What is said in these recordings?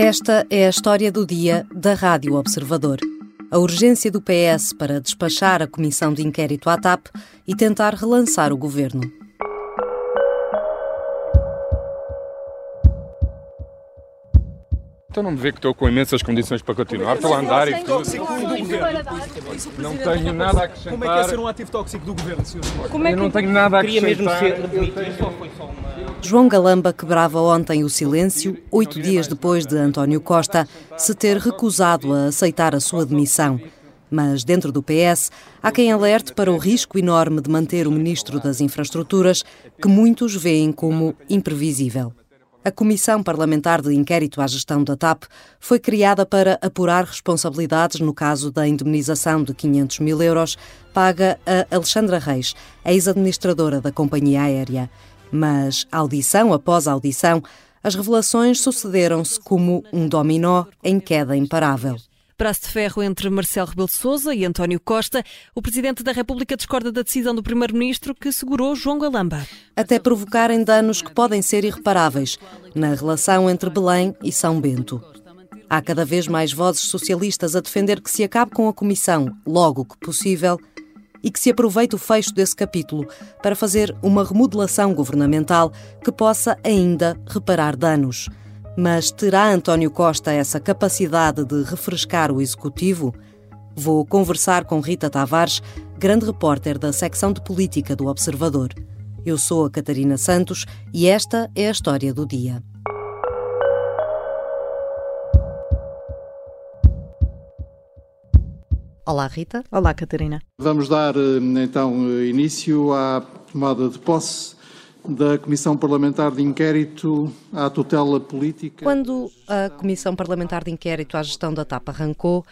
Esta é a história do dia da Rádio Observador. A urgência do PS para despachar a comissão de inquérito à TAP e tentar relançar o governo. Então não me vê que estou com imensas condições para continuar, estou a andar e tudo. Não tenho nada a acrescentar. Como é que é ser um ativo tóxico do governo, Sr. Eu não tenho nada a acrescentar. João Galamba quebrava ontem o silêncio, oito dias depois de António Costa se ter recusado a aceitar a sua demissão. Mas dentro do PS há quem alerte para o risco enorme de manter o Ministro das Infraestruturas, que muitos veem como imprevisível. A Comissão Parlamentar de Inquérito à Gestão da TAP foi criada para apurar responsabilidades no caso da indemnização de 500 mil euros paga a Alexandra Reis, ex-administradora da companhia aérea. Mas, audição após audição, as revelações sucederam-se como um dominó em queda imparável. Braço de ferro entre Marcelo Rebelo de Sousa e António Costa, o Presidente da República discorda da decisão do Primeiro-Ministro que segurou João Galamba. Até provocarem danos que podem ser irreparáveis na relação entre Belém e São Bento. Há cada vez mais vozes socialistas a defender que se acabe com a Comissão logo que possível e que se aproveite o fecho desse capítulo para fazer uma remodelação governamental que possa ainda reparar danos. Mas terá António Costa essa capacidade de refrescar o executivo? Vou conversar com Rita Tavares, grande repórter da secção de política do Observador. Eu sou a Catarina Santos e esta é a história do dia. Olá, Rita. Olá, Catarina. Vamos dar eh, então eh, início à tomada de posse da Comissão Parlamentar de Inquérito à tutela política. Quando a Comissão Parlamentar de Inquérito à gestão da TAP arrancou,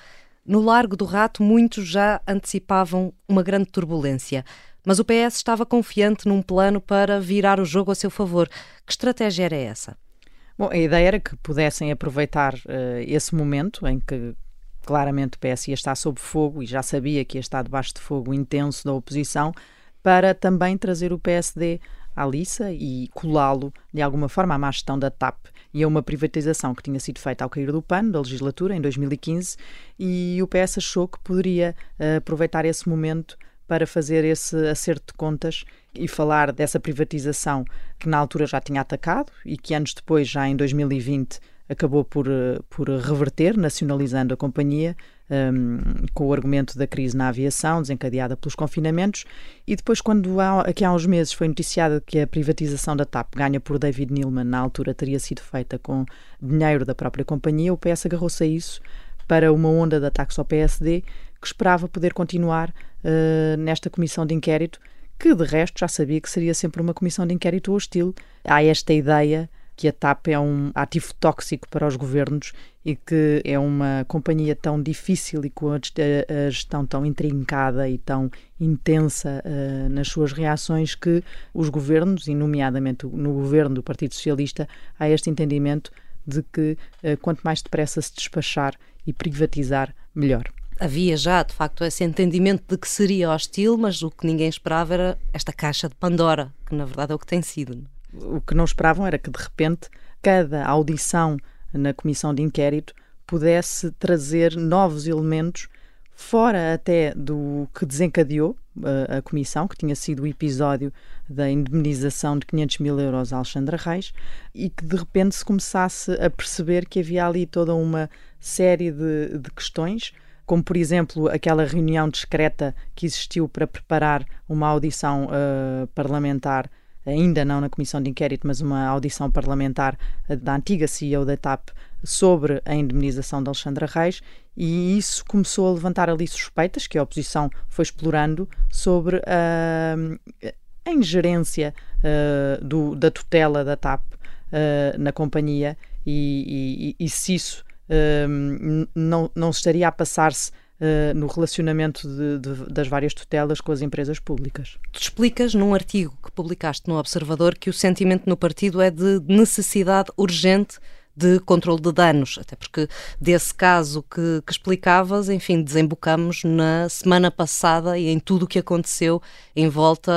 no Largo do Rato muitos já antecipavam uma grande turbulência. Mas o PS estava confiante num plano para virar o jogo a seu favor. Que estratégia era essa? Bom, a ideia era que pudessem aproveitar uh, esse momento em que claramente o PS ia estar sob fogo e já sabia que ia estar debaixo de fogo intenso da oposição para também trazer o PSD à liça e colá-lo de alguma forma à má gestão da TAP e a uma privatização que tinha sido feita ao cair do pano da legislatura em 2015 e o PS achou que poderia uh, aproveitar esse momento para fazer esse acerto de contas e falar dessa privatização que na altura já tinha atacado e que anos depois, já em 2020, acabou por, eh, por reverter, nacionalizando a companhia, um, com o argumento da crise na aviação, desencadeada pelos confinamentos, e depois, quando há, aqui há uns meses foi noticiado que a privatização da TAP, ganha por David Neilman, na altura teria sido feita com dinheiro da própria companhia, o PS agarrou-se a isso para uma onda de ataques ao PSD, que esperava poder continuar uh, nesta comissão de inquérito, que de resto já sabia que seria sempre uma comissão de inquérito hostil. Há esta ideia que a TAP é um ativo tóxico para os governos e que é uma companhia tão difícil e com a gestão tão intrincada e tão intensa uh, nas suas reações que os governos, e nomeadamente no governo do Partido Socialista, há este entendimento de que uh, quanto mais depressa se despachar e privatizar, melhor. Havia já, de facto, esse entendimento de que seria hostil, mas o que ninguém esperava era esta caixa de Pandora, que na verdade é o que tem sido o que não esperavam era que, de repente, cada audição na comissão de inquérito pudesse trazer novos elementos fora até do que desencadeou a, a, comissão, que tinha sido o episódio da indemnização de 500 mil euros a Alexandra Reis, e que de repente se começasse a perceber que havia ali toda uma série de, de questões, como por exemplo aquela reunião discreta que existiu para preparar uma audição uh, parlamentar ainda não na comissão de inquérito, mas uma audição parlamentar da antiga CEO da TAP sobre a indemnização de Alexandra Reis. E isso começou a levantar ali suspeitas que a oposição foi explorando sobre a, a ingerência uh, do, da tutela da TAP uh, na companhia. E, e, e se isso não, não estaria a passar-se uh, no relacionamento de, de, das várias tutelas com as empresas públicas. Tu explicas num artigo que publicaste no Observador que o sentimento no partido é de necessidade urgente de controle de danos, até porque desse caso que, que explicavas, enfim, desembocamos na semana passada e em tudo o que aconteceu em volta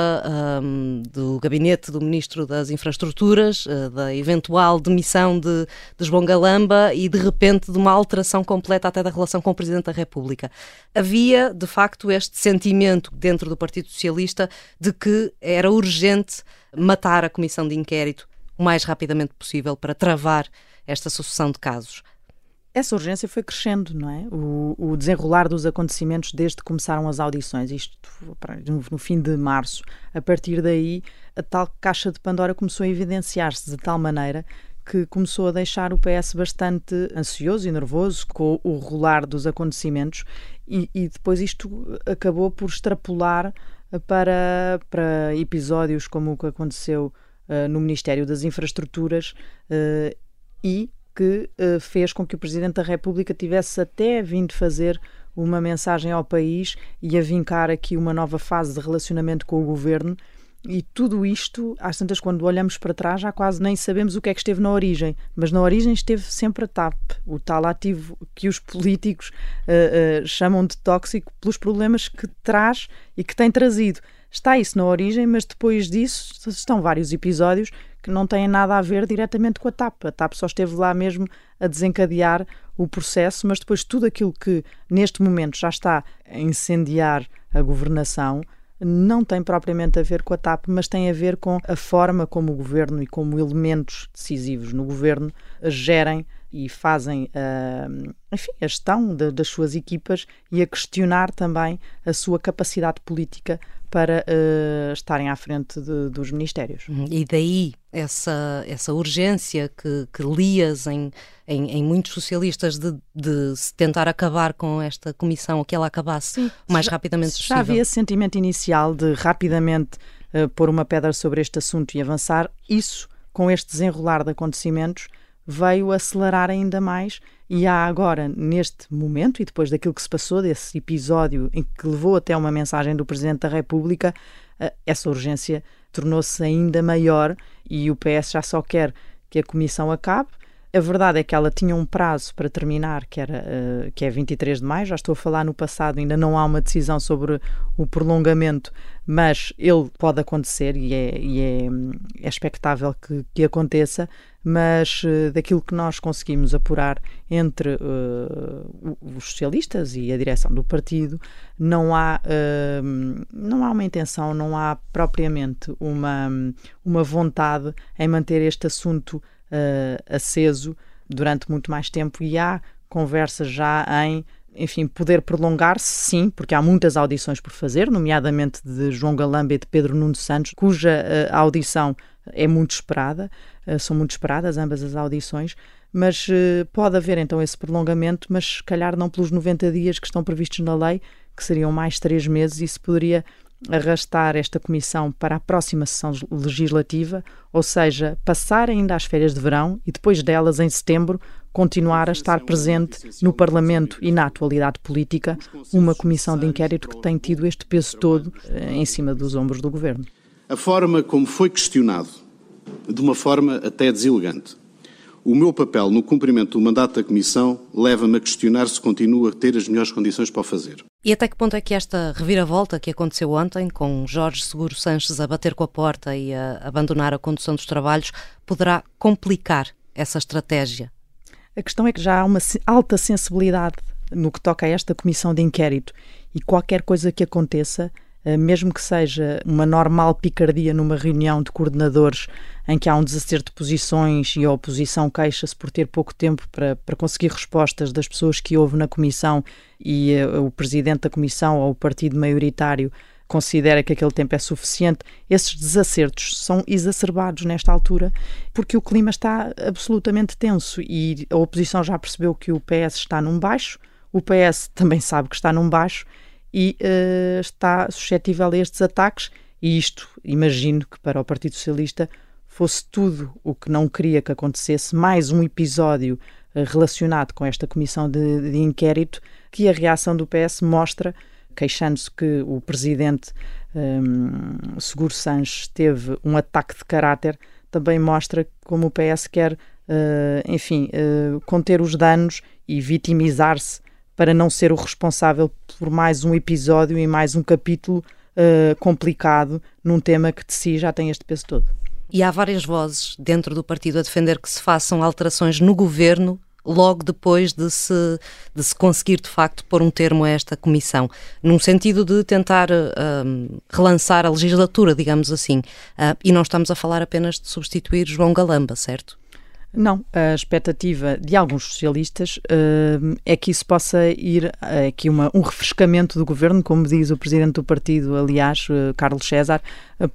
um, do gabinete do Ministro das Infraestruturas, uh, da eventual demissão de, de João Galamba e, de repente, de uma alteração completa até da relação com o Presidente da República. Havia, de facto, este sentimento dentro do Partido Socialista de que era urgente matar a comissão de inquérito o mais rapidamente possível para travar esta sucessão de casos. Essa urgência foi crescendo, não é? O, o, desenrolar dos acontecimentos desde que começaram as audições, isto no, fim de março. A partir daí, a tal caixa de Pandora começou a evidenciar-se de tal maneira que começou a deixar o PS bastante ansioso e nervoso com o rolar dos acontecimentos e, e depois isto acabou por extrapolar para, para episódios como o que aconteceu uh, no Ministério das Infraestruturas uh, e que uh, fez com que o Presidente da República tivesse até vindo fazer uma mensagem ao país e a vincar aqui uma nova fase de relacionamento com o governo. E tudo isto, às tantas, quando olhamos para trás, já quase nem sabemos o que é que esteve na origem. Mas na origem esteve sempre a TAP, o tal ativo que os políticos uh, uh, chamam de tóxico pelos problemas que traz e que tem trazido. Está isso na origem, mas depois disso estão vários episódios que não têm nada a ver diretamente com a TAP. A TAP só esteve lá mesmo a desencadear o processo, mas depois tudo aquilo que neste momento já está a incendiar a governação não tem propriamente a ver com a TAP, mas tem a ver com a forma como o governo e como elementos decisivos no governo gerem e fazem uh, enfim, a gestão de, das suas equipas e a questionar também a sua capacidade política para uh, estarem à frente de, dos ministérios. Uhum. E daí essa, essa urgência que, que lias em, em, em muitos socialistas de, de tentar acabar com esta comissão, que ela acabasse Sim. o mais já, rapidamente possível. Já havia esse sentimento inicial de rapidamente uh, pôr uma pedra sobre este assunto e avançar. Isso, com este desenrolar de acontecimentos, veio acelerar ainda mais e há agora, neste momento, e depois daquilo que se passou, desse episódio em que levou até uma mensagem do Presidente da República, eh, essa urgência tornou-se ainda maior e o PS já só quer que a comissão acabe. A verdade é que ela tinha um prazo para terminar, que, era, uh, que é 23 de maio. Já estou a falar no passado, ainda não há uma decisão sobre o prolongamento, mas ele pode acontecer e é, e é, é expectável que, que aconteça mas uh, daquilo que nós conseguimos apurar entre uh, os socialistas e a direção do partido, não há, uh, não há uma intenção, não há propriamente uma, uma vontade em manter este assunto aceso durante muito mais tempo e há conversas já em enfim, poder prolongar-se, sim, porque há muitas audições por fazer, nomeadamente de João Galamba e de Pedro Nuno Santos, cuja uh, audição é muito esperada, uh, são muito esperadas ambas as audições, mas uh, pode haver então esse prolongamento, mas se calhar não pelos 90 dias que estão previstos na lei, que seriam mais três meses, isso poderia arrastar esta comissão para a próxima sessão legislativa, ou seja, passar ainda as férias de verão e depois delas, em setembro, continuar a estar presente no Parlamento e na atualidade política uma comissão de inquérito que tem tido este peso todo eh, em cima dos ombros do governo. A forma como foi questionado, de uma forma até deselegante, o meu papel no cumprimento do mandato da Comissão leva-me a questionar se continuo a ter as melhores condições para o fazer. E até que ponto é que esta reviravolta que aconteceu ontem, com Jorge Seguro Sanches a bater com a porta e a abandonar a condução dos trabalhos, poderá complicar essa estratégia? A questão é que já há uma alta sensibilidade no que toca a esta comissão de inquérito e qualquer coisa que aconteça mesmo que seja uma normal picardia numa reunião de coordenadores em que há um desacerto de posições e a oposição queixa-se por ter pouco tempo para, para conseguir respostas das pessoas que houve na comissão e uh, o presidente da comissão ou o partido maioritário considera que aquele tempo é suficiente, esses desacertos são exacerbados nesta altura porque o clima está absolutamente tenso e a oposição já percebeu que o PS está num baixo, o PS também sabe que está num baixo e uh, está suscetível a estes ataques. E isto, imagino que para o Partido Socialista fosse tudo o que não queria que acontecesse, mais um episódio uh, relacionado com esta comissão de, de, inquérito, que a reação do PS mostra, queixando-se que o presidente um, Seguro Sanches teve um ataque de caráter, também mostra como o PS quer enfim, conter os danos e vitimizar-se para não ser o responsável por mais um episódio e mais um capítulo complicado num tema que de si já tem este peso todo. E há várias vozes dentro do partido a defender que se façam alterações no governo logo depois de se, de se conseguir de facto pôr um termo a esta comissão, num sentido de tentar uh, relançar a legislatura, digamos assim. Uh, e não estamos a falar apenas de substituir João Galamba, certo? Não, a expectativa de alguns socialistas uh, é que isso possa ir uh, aqui uma, um refrescamento do governo, como diz o presidente do partido, aliás, uh, Carlos César,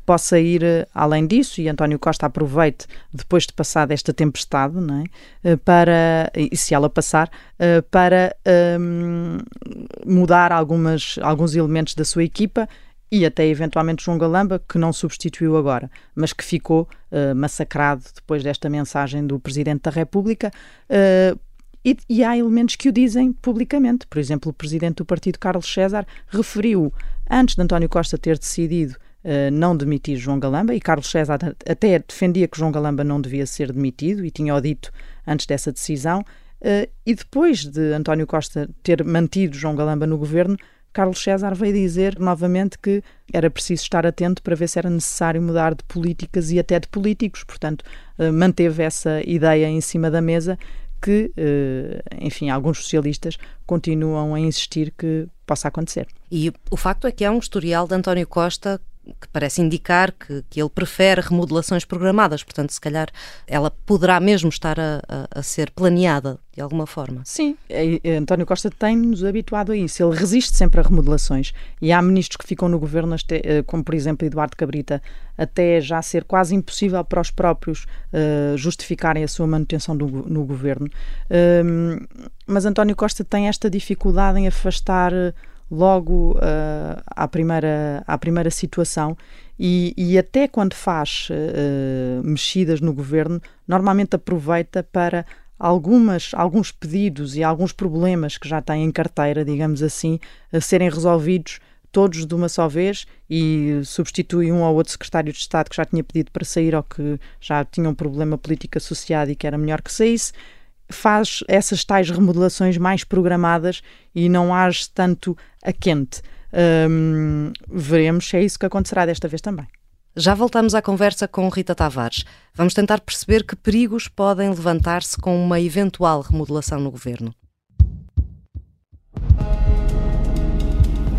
possa ir além disso e António Costa aproveite, depois de passar esta tempestade, não é? para, e se ela passar, para mudar algumas, alguns elementos da sua equipa e até eventualmente João Galamba, que não substituiu agora, mas que ficou uh, massacrado depois desta mensagem do Presidente da República. Uh, e, e, há elementos que o dizem publicamente. Por exemplo, o Presidente do Partido, Carlos César, referiu, antes de António Costa ter decidido uh, não demitir João Galamba, e Carlos César até defendia que João Galamba não devia ser demitido, e tinha-o dito antes dessa decisão, e depois de António Costa ter mantido João Galamba no governo, Carlos César veio dizer novamente que era preciso estar atento para ver se era necessário mudar de políticas e até de políticos. Portanto, eh, manteve essa ideia em cima da mesa que, eh, enfim, alguns socialistas continuam a insistir que possa acontecer. E o facto é que há um historial de António Costa que parece indicar que, que ele prefere remodelações programadas, portanto, se calhar ela poderá mesmo estar a, a, a ser planeada de alguma forma. Sim, António Costa tem-nos habituado a isso. Ele resiste sempre a remodelações e há ministros que ficam no governo, eh, como por exemplo Eduardo Cabrita, até já ser quase impossível para os próprios uh, justificarem a sua manutenção do, no governo. Uh, mas António Costa tem esta dificuldade em afastar logo uh, à, primeira, à primeira situação. E, e até quando faz uh, mexidas no governo, normalmente aproveita para algumas, alguns pedidos e alguns problemas que já tem em carteira, digamos assim, a serem resolvidos todos de uma só vez e substitui um ou outro secretário de Estado que já tinha pedido para sair ou que já tinha um problema político associado e que era melhor que saísse faz essas tais remodelações mais programadas e não age tanto a quente. Um, veremos se é isso que acontecerá desta vez também. Já voltamos à conversa com Rita Tavares. Vamos tentar perceber que perigos podem levantar-se com uma eventual remodelação no governo.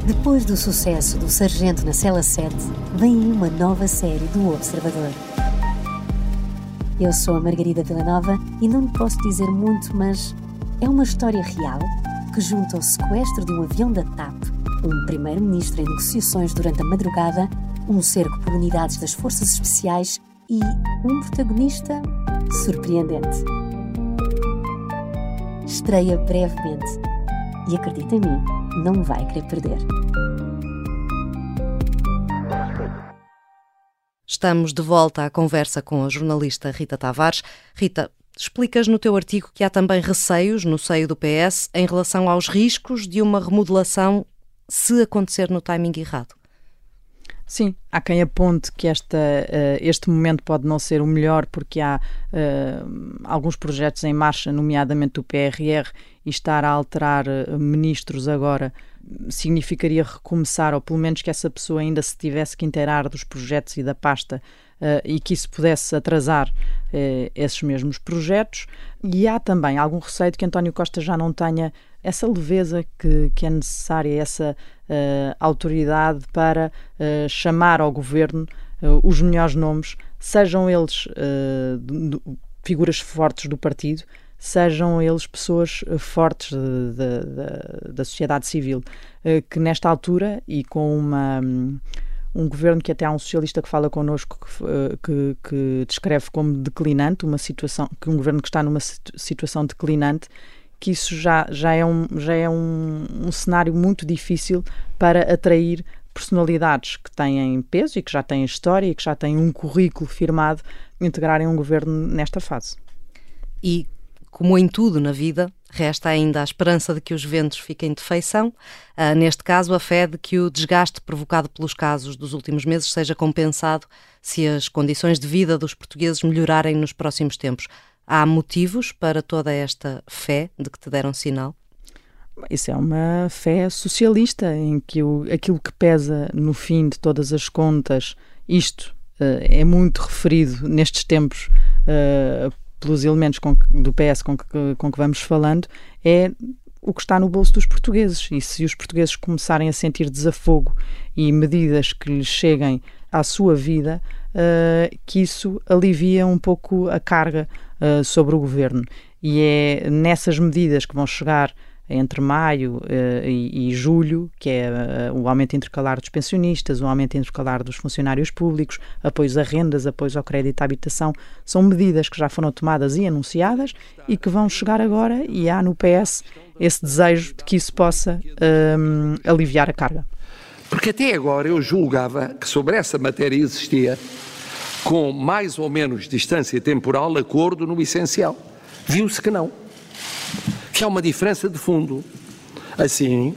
Depois do sucesso do Sargento na Cela 7, vem uma nova série do Observador. Eu sou a Margarida Villanova e não lhe posso dizer muito, mas é uma história real que junta o sequestro de um avião da TAP, um primeiro-ministro em negociações durante a madrugada, um cerco por unidades das forças especiais e um protagonista surpreendente. Estreia brevemente e acredita em mim, não vai querer perder. Estamos de volta à conversa com a jornalista Rita Tavares. Rita, explicas no teu artigo que há também receios no seio do PS em relação aos riscos de uma remodelação se acontecer no timing errado. Sim, há quem aponte que esta, uh, este momento pode não ser o melhor porque há uh, alguns projetos em marcha, nomeadamente o PRR, e estar a alterar uh, ministros agora significaria recomeçar, ou pelo menos que essa pessoa ainda se tivesse que inteirar dos projetos e da pasta uh, e que isso pudesse atrasar uh, esses mesmos projetos. E há também algum receio de que António Costa já não tenha essa leveza que, que é necessária, essa uh, autoridade para chamar ao governo os melhores nomes, sejam eles figuras fortes do partido, sejam eles pessoas eh, fortes de, da sociedade civil, eh, que nesta altura e com uma hum, um governo que até há um socialista que fala connosco que, eh, que, que, descreve como declinante, uma situação, que um governo que está numa situação declinante, que isso já, já é, um, já é um, um cenário muito difícil para atrair personalidades que têm peso e que já têm história e que já têm um currículo firmado integrarem um governo nesta fase. E como em tudo na vida, resta ainda a esperança de que os ventos fiquem de feição. Uh, neste caso, a fé de que o desgaste provocado pelos casos dos últimos meses seja compensado se as condições de vida dos portugueses melhorarem nos próximos tempos. Há motivos para toda esta fé de que te deram sinal? Isso é uma fé socialista, em que o, aquilo que pesa no fim de todas as contas, isto uh, é muito referido nestes tempos uh, pelos elementos que, do PS com que, com que vamos falando, é o que está no bolso dos portugueses. E se os portugueses começarem a sentir desafogo e medidas que lhes cheguem à sua vida, uh, que isso alivia um pouco a carga uh, sobre o governo. E é nessas medidas que vão chegar entre maio uh, e, e, julho, que é uh, o aumento intercalar dos pensionistas, o aumento intercalar dos funcionários públicos, apoios a rendas, apoios ao crédito à habitação, são medidas que já foram tomadas e anunciadas e que vão chegar agora e há no PS esse desejo de que isso possa um, aliviar a carga. Porque até agora eu julgava que sobre essa matéria existia, com mais ou menos distância temporal, acordo no essencial. Viu-se que não que há uma diferença de fundo. Assim,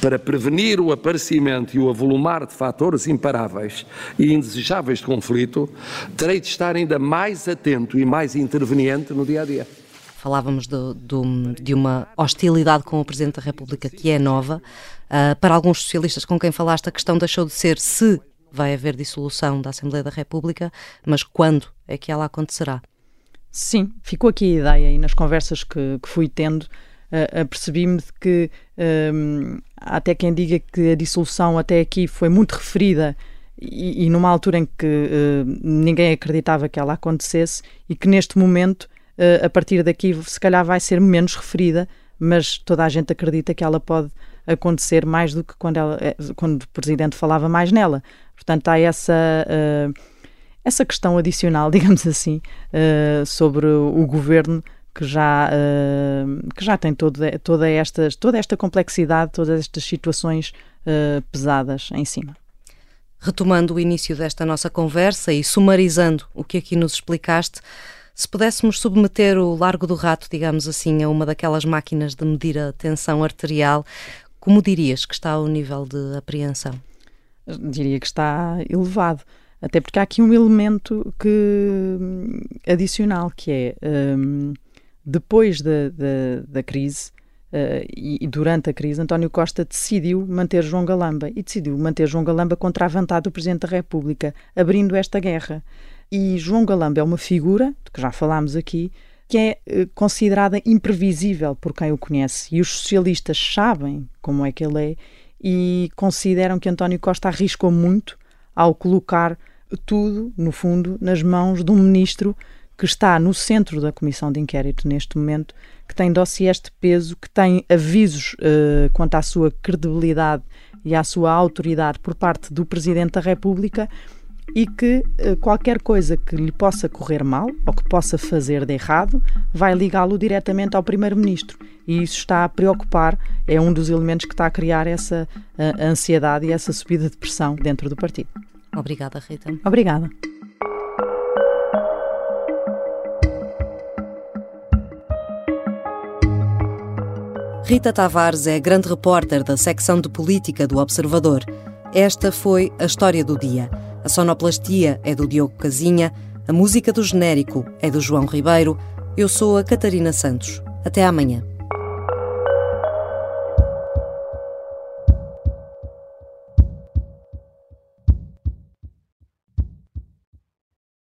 para prevenir o aparecimento e o avolumar de fatores imparáveis e indesejáveis de conflito, terei de estar ainda mais atento e mais interveniente no dia a dia. Falávamos de, de, de uma hostilidade com o Presidente da República que é nova. Uh, para alguns socialistas com quem falaste, a questão deixou de ser se vai haver dissolução da Assembleia da República, mas quando é que ela acontecerá? Sim, ficou aqui a ideia e nas conversas que, que fui tendo uh, apercebi-me de que um, há até quem diga que a dissolução até aqui foi muito referida e, e numa altura em que uh, ninguém acreditava que ela acontecesse e que neste momento, uh, a partir daqui, se calhar vai ser menos referida, mas toda a gente acredita que ela pode acontecer mais do que quando, ela, quando o Presidente falava mais nela. Portanto, há essa essa questão adicional, digamos assim, uh, sobre o governo que já, uh, que já tem todo, toda, esta, toda esta complexidade, todas estas situações uh, pesadas em cima. Retomando o início desta nossa conversa e sumarizando o que aqui nos explicaste, se pudéssemos submeter o Largo do Rato, digamos assim, a uma daquelas máquinas de medir a tensão arterial, como dirias que está ao nível de apreensão? Diria que está elevado. Até porque há aqui um elemento que, adicional, que é um, depois da, da, da crise uh, e, e, durante a crise, António Costa decidiu manter João Galamba e decidiu manter João Galamba contra a vontade do Presidente da República, abrindo esta guerra. E João Galamba é uma figura, de que já falámos aqui, que é uh, considerada imprevisível por quem o conhece. E os socialistas sabem como é que ele é e consideram que António Costa arriscou muito ao colocar tudo, no fundo, nas mãos de um ministro que está no centro da comissão de inquérito neste momento, que tem dossiês de peso, que tem avisos uh, quanto à sua credibilidade e à sua autoridade por parte do Presidente da República e que uh, qualquer coisa que lhe possa correr mal ou que possa fazer de errado vai ligá-lo diretamente ao Primeiro-Ministro. E isso está a preocupar, é um dos elementos que está a criar essa uh, ansiedade e essa subida de pressão dentro do partido. Obrigada, Rita. Obrigada. Rita Tavares é grande repórter da secção de política do Observador. Esta foi a história do dia. A sonoplastia é do Diogo Casinha, a música do genérico é do João Ribeiro. Eu sou a Catarina Santos. Até amanhã.